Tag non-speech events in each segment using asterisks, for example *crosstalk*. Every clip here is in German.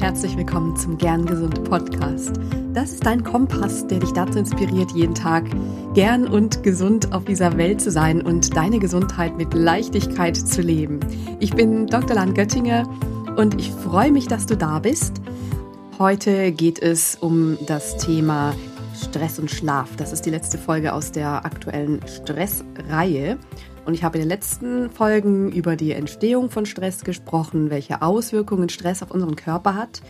herzlich willkommen zum Gern Gesund Podcast. Das ist dein Kompass, der dich dazu inspiriert, jeden Tag gern und gesund auf dieser Welt zu sein und deine Gesundheit mit Leichtigkeit zu leben. Ich bin Dr. Land Göttinger und ich freue mich, dass du da bist. Heute geht es um das Thema Stress und Schlaf. Das ist die letzte Folge aus der aktuellen Stressreihe. Und ich habe in den letzten Folgen über die Entstehung von Stress gesprochen, welche Auswirkungen Stress auf unseren Körper hat,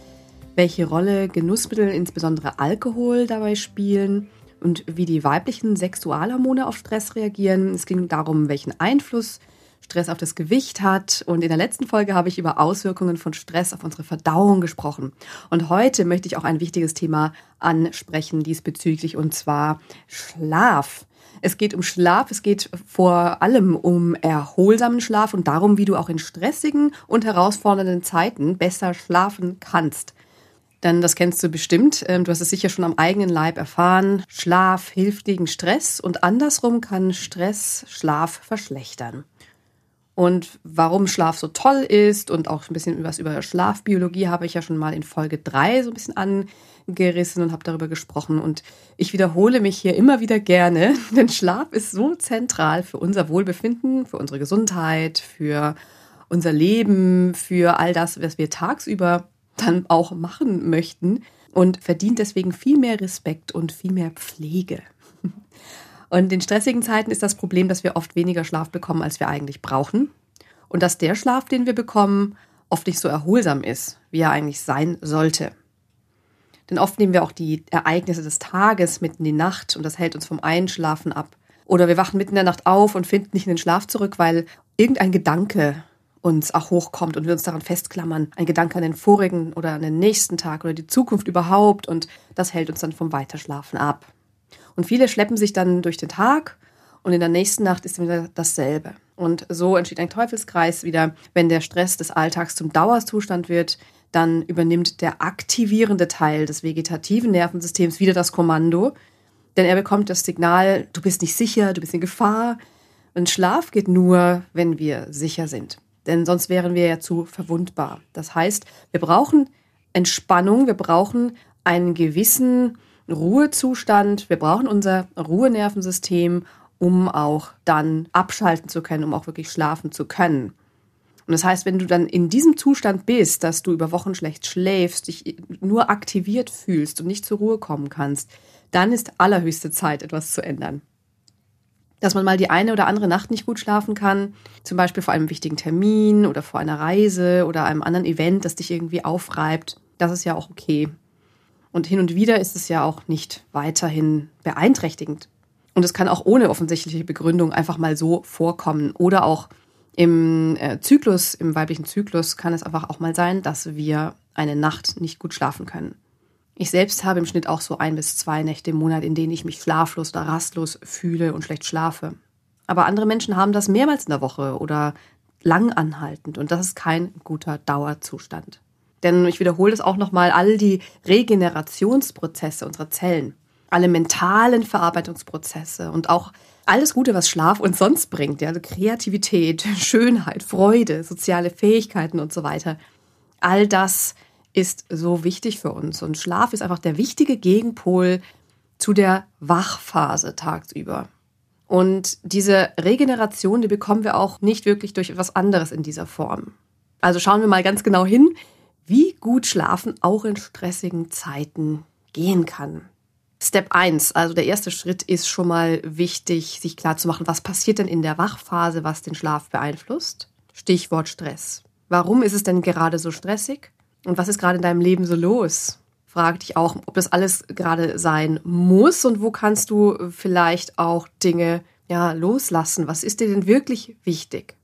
welche Rolle Genussmittel, insbesondere Alkohol, dabei spielen und wie die weiblichen Sexualhormone auf Stress reagieren. Es ging darum, welchen Einfluss Stress auf das Gewicht hat. Und in der letzten Folge habe ich über Auswirkungen von Stress auf unsere Verdauung gesprochen. Und heute möchte ich auch ein wichtiges Thema ansprechen diesbezüglich, und zwar Schlaf. Es geht um Schlaf, es geht vor allem um erholsamen Schlaf und darum, wie du auch in stressigen und herausfordernden Zeiten besser schlafen kannst. Denn das kennst du bestimmt, ähm, du hast es sicher schon am eigenen Leib erfahren. Schlaf hilft gegen Stress und andersrum kann Stress Schlaf verschlechtern. Und warum Schlaf so toll ist und auch ein bisschen was über Schlafbiologie habe ich ja schon mal in Folge 3 so ein bisschen an gerissen und habe darüber gesprochen. Und ich wiederhole mich hier immer wieder gerne, *laughs* denn Schlaf ist so zentral für unser Wohlbefinden, für unsere Gesundheit, für unser Leben, für all das, was wir tagsüber dann auch machen möchten und verdient deswegen viel mehr Respekt und viel mehr Pflege. *laughs* Und in stressigen Zeiten ist das Problem, dass wir oft weniger Schlaf bekommen, als wir eigentlich brauchen. Und dass der Schlaf, den wir bekommen, oft nicht so erholsam ist, wie er eigentlich sein sollte. Denn oft nehmen wir auch die Ereignisse des Tages mitten in die Nacht und das hält uns vom Einschlafen ab. Oder wir wachen mitten in der Nacht auf und finden nicht in den Schlaf zurück, weil irgendein Gedanke uns auch hochkommt und wir uns daran festklammern. Ein Gedanke an den vorigen oder an den nächsten Tag oder die Zukunft überhaupt und das hält uns dann vom Weiterschlafen ab. Und viele schleppen sich dann durch den Tag und in der nächsten Nacht ist wieder dasselbe. Und so entsteht ein Teufelskreis wieder, wenn der Stress des Alltags zum Dauerzustand wird, dann übernimmt der aktivierende Teil des vegetativen Nervensystems wieder das Kommando, denn er bekommt das Signal, du bist nicht sicher, du bist in Gefahr. Und Schlaf geht nur, wenn wir sicher sind, denn sonst wären wir ja zu verwundbar. Das heißt, wir brauchen Entspannung, wir brauchen einen gewissen Ruhezustand, wir brauchen unser Ruhenervensystem, um auch dann abschalten zu können, um auch wirklich schlafen zu können. Und das heißt, wenn du dann in diesem Zustand bist, dass du über Wochen schlecht schläfst, dich nur aktiviert fühlst und nicht zur Ruhe kommen kannst, dann ist allerhöchste Zeit, etwas zu ändern. Dass man mal die eine oder andere Nacht nicht gut schlafen kann, zum Beispiel vor einem wichtigen Termin oder vor einer Reise oder einem anderen Event, das dich irgendwie aufreibt, das ist ja auch okay. Und hin und wieder ist es ja auch nicht weiterhin beeinträchtigend. Und es kann auch ohne offensichtliche Begründung einfach mal so vorkommen oder auch im äh, Zyklus, im weiblichen Zyklus kann es einfach auch mal sein, dass wir eine Nacht nicht gut schlafen können. Ich selbst habe im Schnitt auch so ein bis zwei Nächte im Monat, in denen ich mich schlaflos oder rastlos fühle und schlecht schlafe. Aber andere Menschen haben das mehrmals in der Woche oder lang anhaltend und das ist kein guter Dauerzustand. Denn ich wiederhole es auch nochmal, all die Regenerationsprozesse unserer Zellen, alle mentalen Verarbeitungsprozesse und auch alles Gute, was Schlaf uns sonst bringt, ja, also Kreativität, *laughs* Schönheit, Freude, soziale Fähigkeiten und so weiter. All das ist so wichtig für uns. Und Schlaf ist einfach der wichtige Gegenpol zu der Wachphase tagsüber. Und diese Regeneration, die bekommen wir auch nicht wirklich durch etwas anderes in dieser Form. Also schauen wir mal ganz genau hin, wie gut Schlafen auch in stressigen Zeiten gehen kann. Step 1, also der erste Schritt ist schon mal wichtig, sich klar zu machen, was passiert denn in der Wachphase, was den Schlaf beeinflusst? Stichwort Stress. Warum ist es denn gerade so stressig? Und was ist gerade in deinem Leben so los? Frag dich auch, ob das alles gerade sein muss und wo kannst du vielleicht auch Dinge ja loslassen? Was ist dir denn wirklich wichtig?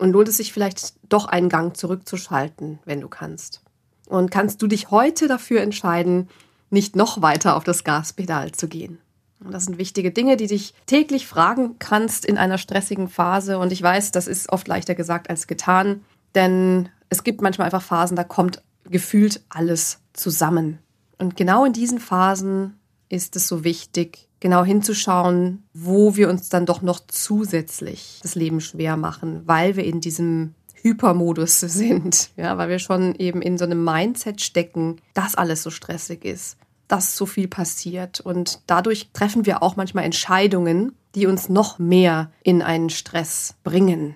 Und lohnt es sich vielleicht doch einen Gang zurückzuschalten, wenn du kannst? Und kannst du dich heute dafür entscheiden, nicht noch weiter auf das Gaspedal zu gehen. Und das sind wichtige Dinge, die dich täglich fragen kannst in einer stressigen Phase. Und ich weiß, das ist oft leichter gesagt als getan, denn es gibt manchmal einfach Phasen, da kommt gefühlt alles zusammen. Und genau in diesen Phasen ist es so wichtig, genau hinzuschauen, wo wir uns dann doch noch zusätzlich das Leben schwer machen, weil wir in diesem Hypermodus *laughs* sind, ja, weil wir schon eben in so einem Mindset stecken, dass alles so stressig ist, dass so viel passiert und dadurch treffen wir auch manchmal Entscheidungen, die uns noch mehr in einen Stress bringen.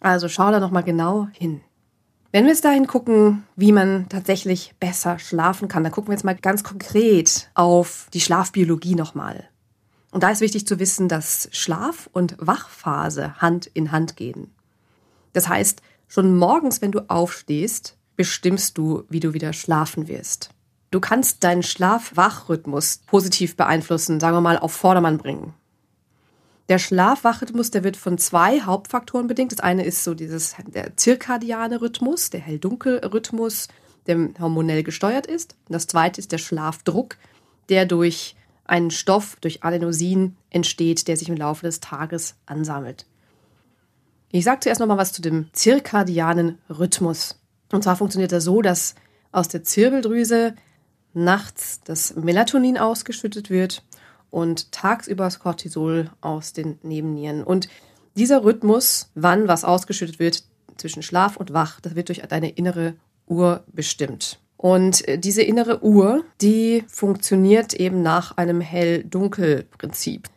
Also schau da noch mal genau hin. Wenn wir jetzt dahin gucken, wie man tatsächlich besser schlafen kann, dann gucken wir jetzt mal ganz konkret auf die Schlafbiologie nochmal. Und da ist wichtig zu wissen, dass Schlaf und Wachphase Hand in Hand gehen. Das heißt, schon morgens, wenn du aufstehst, bestimmst du, wie du wieder schlafen wirst. Du kannst deinen Schlaf-Wach-Rhythmus positiv beeinflussen, sagen wir mal auf Vordermann bringen. Der Schlaf-Wach-Rhythmus, der wird von zwei Hauptfaktoren bedingt. Das eine ist so dieses der zirkadiane Rhythmus, der Hell-Dunkel-Rhythmus, der hormonell gesteuert ist. Und das zweite ist der Schlafdruck, der durch einen Stoff, durch Adenosin entsteht, der sich im Laufe des Tages ansammelt. Ich sage zuerst noch mal was zu dem zirkadianen Rhythmus. Und zwar funktioniert er so, dass aus der Zirbeldrüse nachts das Melatonin ausgeschüttet wird und tagsüber das Cortisol aus den Nebennieren. Und dieser Rhythmus, wann was ausgeschüttet wird zwischen Schlaf und Wach, das wird durch deine innere Uhr bestimmt. Und äh, diese innere Uhr, die funktioniert eben nach einem Hell-Dunkel-Prinzip.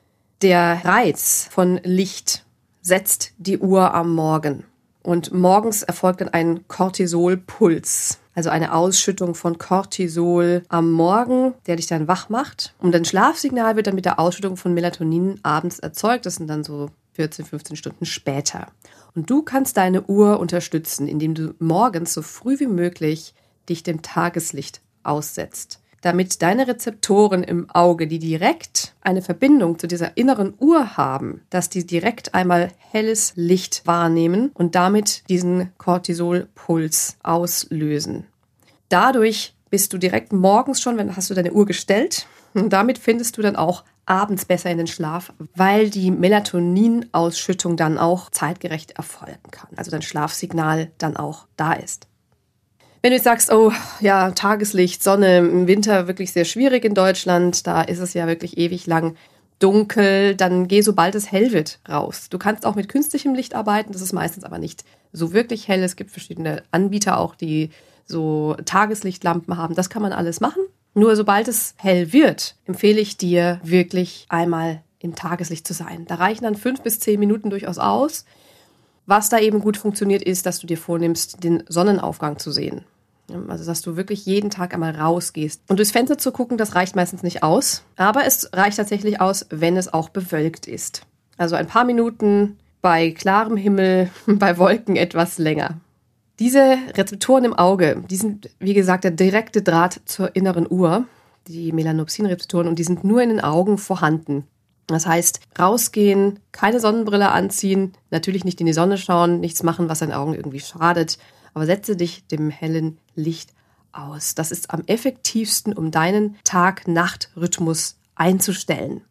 Der Reiz von Licht setzt die Uhr am Morgen. Und morgens erfolgt dann ein Cortisolpuls also eine Ausschüttung von Cortisol am Morgen, der dich dann wach macht. Und dein Schlafsignal wird dann mit der Ausschüttung von Melatonin abends erzeugt. Das sind dann so 14, 15 Stunden später. Und du kannst deine Uhr unterstützen, indem du morgens so früh wie möglich dich dem Tageslicht aussetzt damit deine Rezeptoren im Auge, die direkt eine Verbindung zu dieser inneren Uhr haben, dass die direkt einmal helles Licht wahrnehmen und damit diesen Cortisolpuls auslösen. Dadurch bist du direkt morgens schon, wenn hast du deine Uhr gestellt und damit findest du dann auch abends besser in den Schlaf, weil die Melatoninausschüttung dann auch zeitgerecht erfolgen kann. Also dein Schlafsignal dann auch da ist. Wenn du jetzt sagst, oh ja, Tageslicht, Sonne, im Winter wirklich sehr schwierig in Deutschland, da ist es ja wirklich ewig lang dunkel, dann geh sobald es hell wird raus. Du kannst auch mit künstlichem Licht arbeiten, das ist meistens aber nicht so wirklich hell. Es gibt verschiedene Anbieter auch, die so Tageslichtlampen haben. Das kann man alles machen. Nur sobald es hell wird, empfehle ich dir wirklich einmal im Tageslicht zu sein. Da reichen dann fünf bis zehn Minuten durchaus aus. Was da eben gut funktioniert, ist, dass du dir vornimmst, den Sonnenaufgang zu sehen. Also, dass du wirklich jeden Tag einmal rausgehst. Und durchs Fenster zu gucken, das reicht meistens nicht aus. Aber es reicht tatsächlich aus, wenn es auch bewölkt ist. Also ein paar Minuten bei klarem Himmel, *laughs* bei Wolken etwas länger. Diese Rezeptoren im Auge, die sind, wie gesagt, der direkte Draht zur inneren Uhr, die Melanopsin-Rezeptoren, und die sind nur in den Augen vorhanden. Das heißt, rausgehen, keine Sonnenbrille anziehen, natürlich nicht in die Sonne schauen, nichts machen, was deinen Augen irgendwie schadet, aber setze dich dem hellen Licht aus. Das ist am effektivsten, um deinen Tag-Nacht-Rhythmus einzustellen.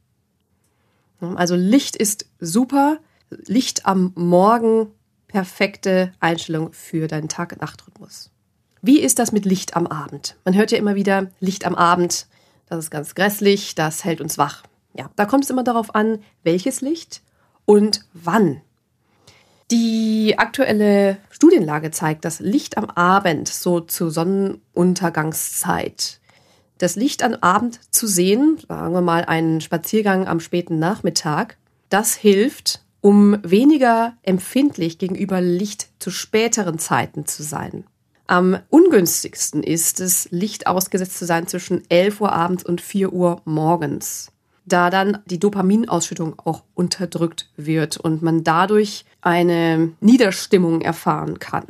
Also Licht ist super, Licht am Morgen, perfekte Einstellung für deinen Tag-Nacht-Rhythmus. Wie ist das mit Licht am Abend? Man hört ja immer wieder, Licht am Abend, das ist ganz grässlich, das hält uns wach. Ja, da kommt es immer darauf an, welches Licht und wann. Die aktuelle Studienlage zeigt, dass Licht am Abend, so zur Sonnenuntergangszeit, das Licht am Abend zu sehen, sagen wir mal einen Spaziergang am späten Nachmittag, das hilft, um weniger empfindlich gegenüber Licht zu späteren Zeiten zu sein. Am ungünstigsten ist es, Licht ausgesetzt zu sein zwischen 11 Uhr abends und 4 Uhr morgens da dann die Dopaminausschüttung auch unterdrückt wird und man dadurch eine Niederstimmung erfahren kann.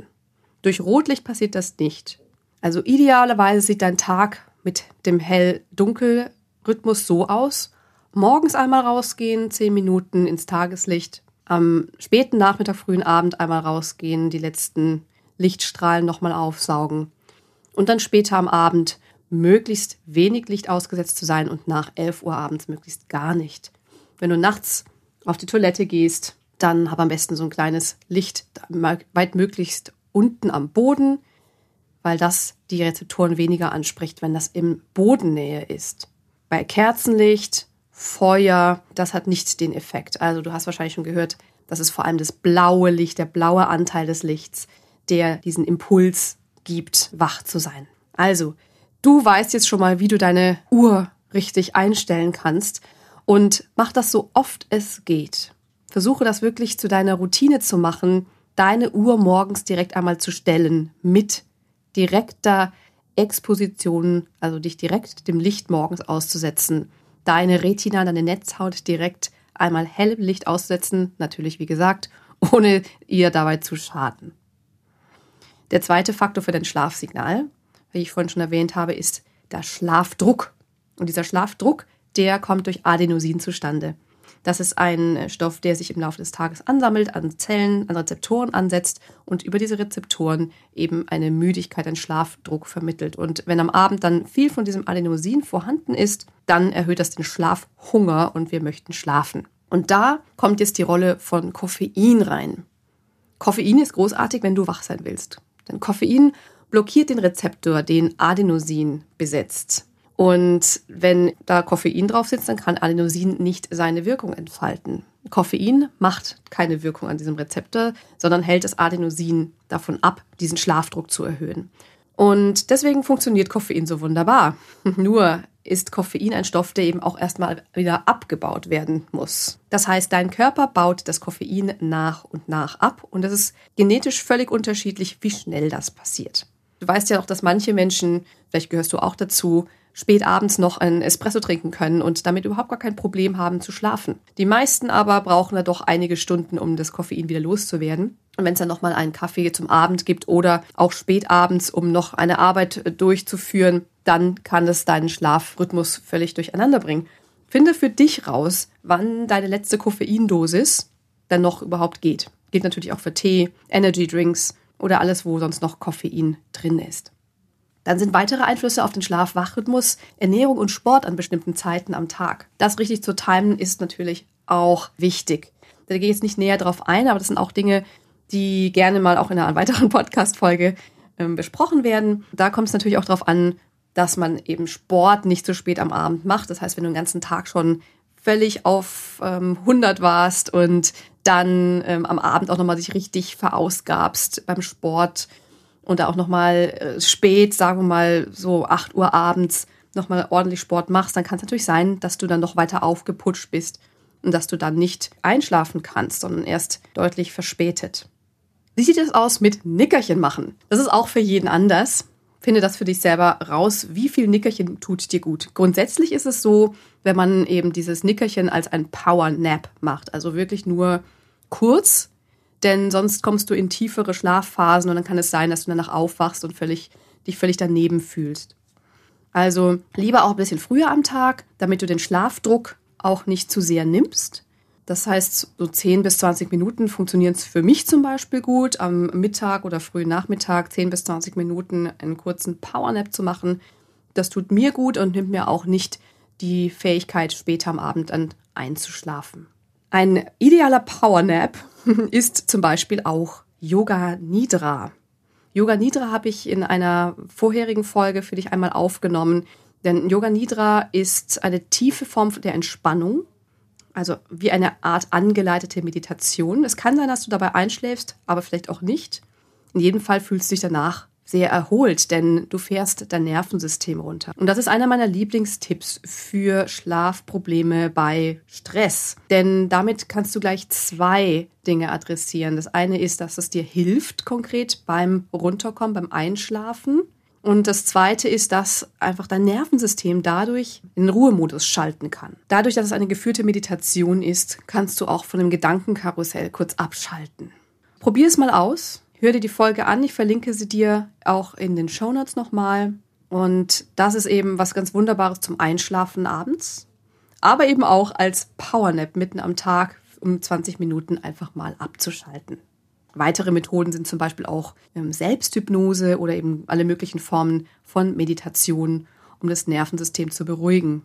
Durch Rotlicht passiert das nicht. Also idealerweise sieht dein Tag mit dem Hell-Dunkel-Rhythmus so aus. Morgens einmal rausgehen, zehn Minuten ins Tageslicht. Am späten Nachmittag, frühen Abend einmal rausgehen, die letzten Lichtstrahlen nochmal aufsaugen. Und dann später am Abend möglichst wenig Licht ausgesetzt zu sein und nach 11 Uhr abends möglichst gar nicht. Wenn du nachts auf die Toilette gehst, dann hab am besten so ein kleines Licht weit möglichst unten am Boden, weil das die Rezeptoren weniger anspricht, wenn das im Bodennähe ist. Bei Kerzenlicht, Feuer, das hat nicht den Effekt. Also du hast wahrscheinlich schon gehört, das ist vor allem das blaue Licht, der blaue Anteil des Lichts, der diesen Impuls gibt, wach zu sein. Also, du weißt jetzt schon mal, wie du deine Uhr richtig einstellen kannst und mach das so oft es geht. Versuche das wirklich zu deiner Routine zu machen, deine Uhr morgens direkt einmal zu stellen mit direkter Exposition, also dich direkt dem Licht morgens auszusetzen, deine Retina, deine Netzhaut direkt einmal hellem Licht auszusetzen, natürlich wie gesagt, ohne ihr dabei zu schaden. Der zweite Faktor für dein Schlafsignal, wie ich vorhin schon erwähnt habe, ist der Schlafdruck. Und dieser Schlafdruck, der kommt durch Adenosin zustande. Das ist ein Stoff, der sich im Laufe des Tages ansammelt, an Zellen, an Rezeptoren ansetzt und über diese Rezeptoren eben eine Müdigkeit, einen Schlafdruck vermittelt. Und wenn am Abend dann viel von diesem Adenosin vorhanden ist, dann erhöht das den Schlafhunger und wir möchten schlafen. Und da kommt jetzt die Rolle von Koffein rein. Koffein ist großartig, wenn du wach sein willst. Denn Koffein blockiert den Rezeptor, den Adenosin besetzt. Und wenn da Koffein drauf sitzt, dann kann Adenosin nicht seine Wirkung entfalten. Koffein macht keine Wirkung an diesem Rezeptor, sondern hält das Adenosin davon ab, diesen Schlafdruck zu erhöhen. Und deswegen funktioniert Koffein so wunderbar. *laughs* Nur ist Koffein ein Stoff, der eben auch erstmal wieder abgebaut werden muss. Das heißt, dein Körper baut das Koffein nach und nach ab und es ist genetisch völlig unterschiedlich, wie schnell das passiert. Du weißt ja auch, dass manche Menschen, vielleicht gehörst du auch dazu, spät abends noch ein Espresso trinken können und damit überhaupt gar kein Problem haben zu schlafen. Die meisten aber brauchen da doch einige Stunden, um das Koffein wieder loszuwerden. Und wenn es dann nochmal einen Kaffee zum Abend gibt oder auch spät abends, um noch eine Arbeit äh, durchzuführen, dann kann es deinen Schlafrhythmus völlig durcheinander bringen. Finde für dich raus, wann deine letzte Koffeindosis dann noch überhaupt geht. Geht natürlich auch für Tee, Energy Drinks oder alles, wo sonst noch Koffein drin ist. Dann sind weitere Einflüsse auf den Schlaf-Wach-Rhythmus Ernährung und Sport an bestimmten Zeiten am Tag. Das richtig zu timen ist natürlich auch wichtig. Da gehe ich jetzt nicht näher drauf ein, aber das sind auch Dinge, die gerne mal auch in einer weiteren *laughs* Podcast-Folge ähm, besprochen werden. Da kommt es natürlich auch darauf an, dass man eben Sport nicht so spät am Abend macht. Das heißt, wenn du den ganzen Tag schon völlig auf ähm, 100 warst und dann ähm, am Abend auch nochmal sich richtig verausgabst beim Sport, und da auch nochmal äh, spät, sagen wir mal so 8 Uhr abends, nochmal ordentlich Sport machst, dann kann es natürlich sein, dass du dann noch weiter aufgeputscht bist und dass du dann nicht einschlafen kannst, sondern erst deutlich verspätet. Wie sieht es aus mit Nickerchen machen? Das ist auch für jeden anders. Finde das für dich selber raus, wie viel Nickerchen tut dir gut. Grundsätzlich ist es so, wenn man eben dieses Nickerchen als ein Power Nap macht, also wirklich nur kurz denn sonst kommst du in tiefere Schlafphasen und dann kann es sein, dass du danach aufwachst und völlig, dich völlig daneben fühlst. Also lieber auch ein bisschen früher am Tag, damit du den Schlafdruck auch nicht zu sehr nimmst. Das heißt, so 10 bis 20 Minuten funktionieren es für mich zum Beispiel gut, am Mittag oder frühen Nachmittag 10 bis 20 Minuten einen kurzen Powernap zu machen. Das tut mir gut und nimmt mir auch nicht die Fähigkeit, später am Abend dann einzuschlafen. Ein idealer Powernap *laughs* ist zum Beispiel auch Yoga Nidra. Yoga Nidra habe ich in einer vorherigen Folge für dich einmal aufgenommen, denn Yoga Nidra ist eine tiefe Form der Entspannung, also wie eine Art angeleitete Meditation. Es kann sein, dass du dabei einschläfst, aber vielleicht auch nicht. In jedem Fall fühlst du dich danach sehr erholt, denn du fährst dein Nervensystem runter. Und das ist einer meiner Lieblingstipps für Schlafprobleme bei Stress. Denn damit kannst du gleich zwei Dinge adressieren. Das eine ist, dass es dir hilft konkret beim Runterkommen, beim Einschlafen. Und das zweite ist, dass einfach dein Nervensystem dadurch in Ruhemodus schalten kann. Dadurch, dass es eine geführte Meditation ist, kannst du auch von dem Gedankenkarussell kurz abschalten. Probier es mal aus. Hör dir die Folge an. Ich verlinke sie dir auch in den Shownotes nochmal. Und das ist eben was ganz Wunderbares zum Einschlafen abends. Aber eben auch als Powernap mitten am Tag, um 20 Minuten einfach mal abzuschalten. Weitere Methoden sind zum Beispiel auch ähm, Selbsthypnose oder eben alle möglichen Formen von Meditation, um das Nervensystem zu beruhigen.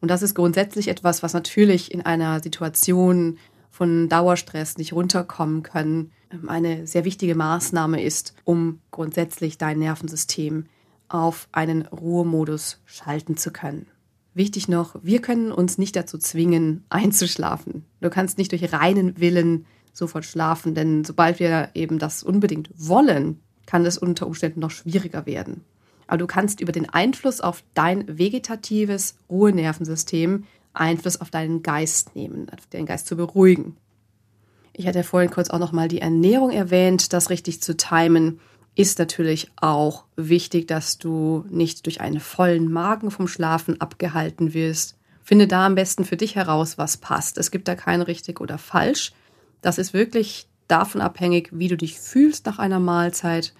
Und das ist grundsätzlich etwas, was natürlich in einer Situation von Dauerstress nicht runterkommen können, eine sehr wichtige Maßnahme ist, um grundsätzlich dein Nervensystem auf einen Ruhemodus schalten zu können. Wichtig noch, wir können uns nicht dazu zwingen, *laughs* einzuschlafen. Du kannst nicht durch reinen Willen sofort schlafen, denn sobald wir eben das unbedingt wollen, kann es unter Umständen noch schwieriger werden. Aber du kannst über den Einfluss auf dein vegetatives Ruhenervensystem Einfluss auf deinen Geist nehmen, den Geist zu beruhigen. Ich hatte vorhin kurz auch noch mal die Ernährung erwähnt, das richtig zu timen ist natürlich auch wichtig, dass du nicht durch einen vollen Magen vom Schlafen abgehalten wirst. Finde da am besten für dich heraus, was passt. Es gibt da kein richtig oder falsch. Das ist wirklich davon abhängig, wie du dich fühlst nach einer Mahlzeit.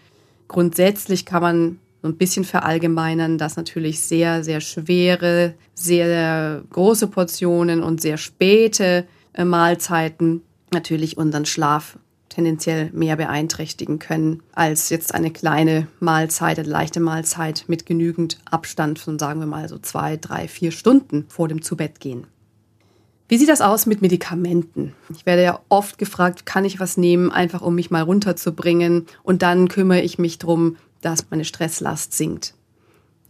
Grundsätzlich kann man so ein bisschen verallgemeinern, dass natürlich sehr, sehr schwere, sehr große Portionen und sehr späte äh, Mahlzeiten natürlich unseren Schlaf tendenziell mehr beeinträchtigen können als jetzt eine kleine Mahlzeit, eine leichte Mahlzeit mit genügend Abstand von, sagen wir mal, so zwei, drei, vier Stunden vor dem Zubettgehen. Wie sieht das aus mit Medikamenten? Ich werde ja oft gefragt, kann ich was nehmen, einfach um mich mal runterzubringen und dann kümmere ich mich darum, dass meine Stresslast sinkt.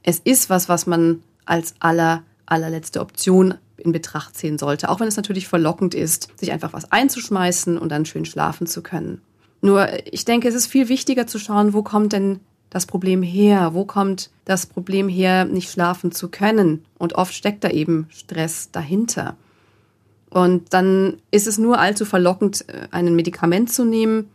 Es ist was, was man als aller, allerletzte Option in Betracht ziehen sollte, auch wenn es natürlich verlockend ist, sich einfach was einzuschmeißen und dann schön schlafen zu können. Nur ich denke, es ist viel wichtiger zu schauen, wo kommt denn das Problem her? Wo kommt das Problem her, nicht schlafen zu können? Und oft steckt da eben Stress dahinter. Und dann ist es nur allzu verlockend, äh, ein Medikament zu nehmen,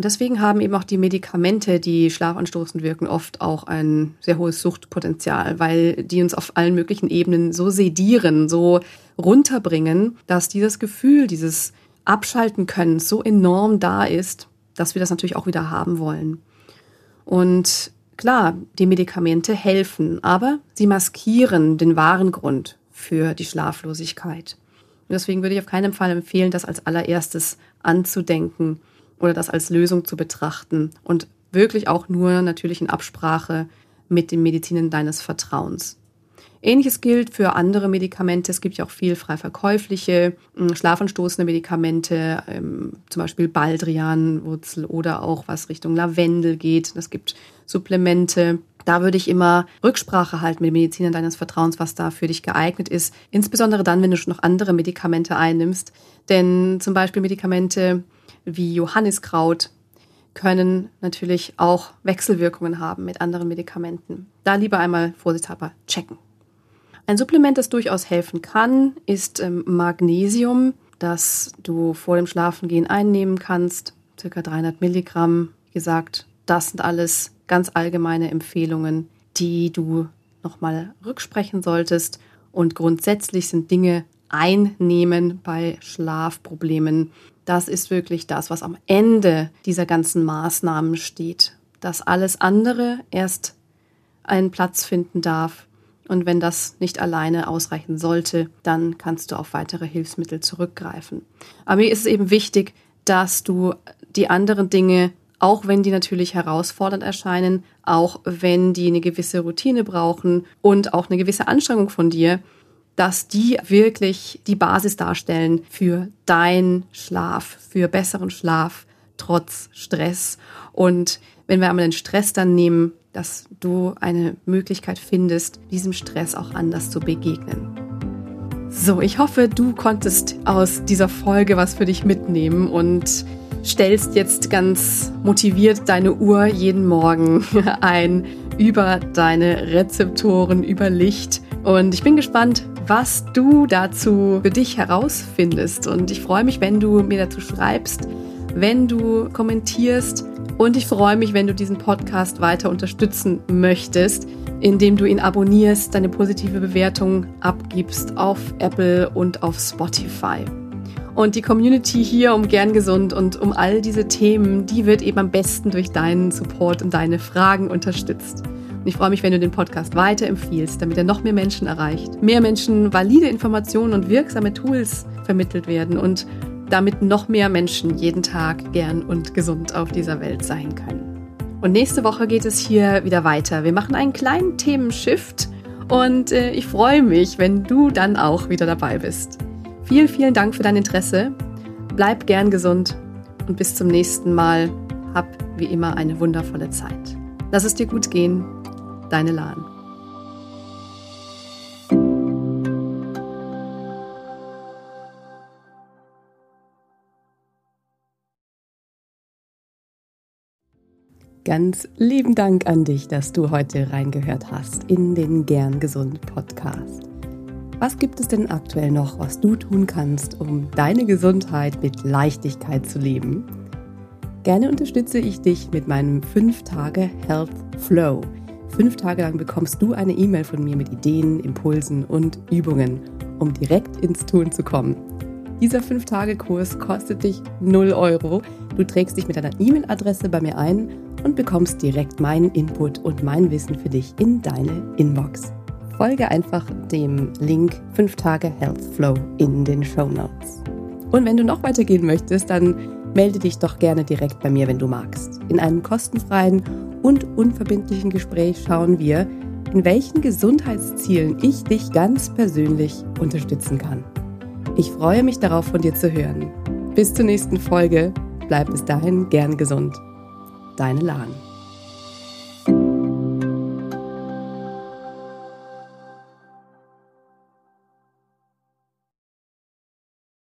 und deswegen haben eben auch die Medikamente, die schlafanstoßend wirken, oft auch ein sehr hohes Suchtpotenzial, weil die uns auf allen möglichen Ebenen so sedieren, so runterbringen, dass dieses Gefühl, dieses Abschalten können so enorm da ist, dass wir das natürlich auch wieder haben wollen. Und klar, die Medikamente helfen, aber sie maskieren den wahren Grund für die Schlaflosigkeit. Und deswegen würde ich auf keinen Fall empfehlen, das als allererstes anzudenken oder das als Lösung zu betrachten und wirklich auch nur natürlich in Absprache mit den Medizinen deines Vertrauens. Ähnliches gilt für andere Medikamente. Es gibt ja auch viel frei verkäufliche, hm, schlafanstoßende Medikamente, ähm, zum Beispiel Baldrianwurzel oder auch was Richtung Lavendel geht. Es gibt Supplemente. Da würde ich immer Rücksprache halten mit den Medizinern deines Vertrauens, was da für dich geeignet ist. Insbesondere dann, wenn du schon noch andere Medikamente einnimmst. Denn zum Beispiel Medikamente, wie Johanniskraut können natürlich auch Wechselwirkungen haben mit anderen Medikamenten. Da lieber einmal vorsichtshalber checken. Ein Supplement, das durchaus helfen kann, ist ähm, Magnesium, das du vor dem Schlafengehen einnehmen kannst. Circa 300 Milligramm. Wie gesagt, das sind alles ganz allgemeine Empfehlungen, die du nochmal rücksprechen solltest. Und grundsätzlich sind Dinge einnehmen bei Schlafproblemen das ist wirklich das, was am Ende dieser ganzen Maßnahmen steht. Dass alles andere erst einen Platz finden darf. Und wenn das nicht alleine ausreichen sollte, dann kannst du auf weitere Hilfsmittel zurückgreifen. Aber mir ist es eben wichtig, dass du die anderen Dinge, auch wenn die natürlich herausfordernd erscheinen, auch wenn die eine gewisse Routine brauchen und auch eine gewisse Anstrengung von dir, dass die wirklich die Basis darstellen für deinen Schlaf, für besseren Schlaf trotz Stress. Und wenn wir einmal den Stress dann nehmen, dass du eine Möglichkeit findest, diesem Stress auch anders zu begegnen. So, ich hoffe, du konntest aus dieser Folge was für dich mitnehmen und stellst jetzt ganz motiviert deine Uhr jeden Morgen *laughs* ein über deine Rezeptoren, über Licht. Und ich bin gespannt, was du dazu für dich herausfindest. Und ich freue mich, wenn du mir dazu schreibst, wenn du kommentierst. Und ich freue mich, wenn du diesen Podcast weiter unterstützen möchtest, indem du ihn abonnierst, deine positive Bewertung abgibst auf Apple und auf Spotify. Und die Community hier um gern gesund und um all diese Themen, die wird eben am besten durch deinen Support und deine Fragen unterstützt. Und ich freue mich, wenn du den Podcast weiterempfiehlst, damit er noch mehr Menschen erreicht. Mehr Menschen valide Informationen und wirksame Tools vermittelt werden und damit noch mehr Menschen jeden Tag gern und gesund auf dieser Welt sein können. Und nächste Woche geht es hier wieder weiter. Wir machen einen kleinen Themenshift und äh, ich freue mich, wenn du dann auch wieder dabei bist. Vielen, vielen Dank für dein Interesse. Bleib gern gesund und bis zum nächsten Mal. Hab wie immer eine wundervolle Zeit. Lass es dir gut gehen Deine Lahn. Ganz lieben Dank an dich, dass du heute reingehört hast in den Gern Gesund Podcast. Was gibt es denn aktuell noch, was du tun kannst, um deine Gesundheit mit Leichtigkeit zu leben? Gerne unterstütze ich dich mit meinem 5-Tage Health Flow. Fünf Tage lang bekommst du eine E-Mail von mir mit Ideen, Impulsen und Übungen, um direkt ins Tun zu kommen. Dieser 5-Tage-Kurs kostet dich 0 Euro. Du trägst dich mit deiner E-Mail-Adresse bei mir ein und bekommst direkt meinen Input und mein Wissen für dich in deine Inbox. Folge einfach dem Link 5 Tage Health Flow in den Show Notes. Und wenn du noch weitergehen möchtest, dann melde dich doch gerne direkt bei mir, wenn du magst. In einem kostenfreien und unverbindlichen Gespräch schauen wir, in welchen Gesundheitszielen ich dich ganz persönlich unterstützen kann. Ich freue mich darauf, von dir zu hören. Bis zur nächsten Folge. Bleib bis dahin gern gesund. Deine Lahn.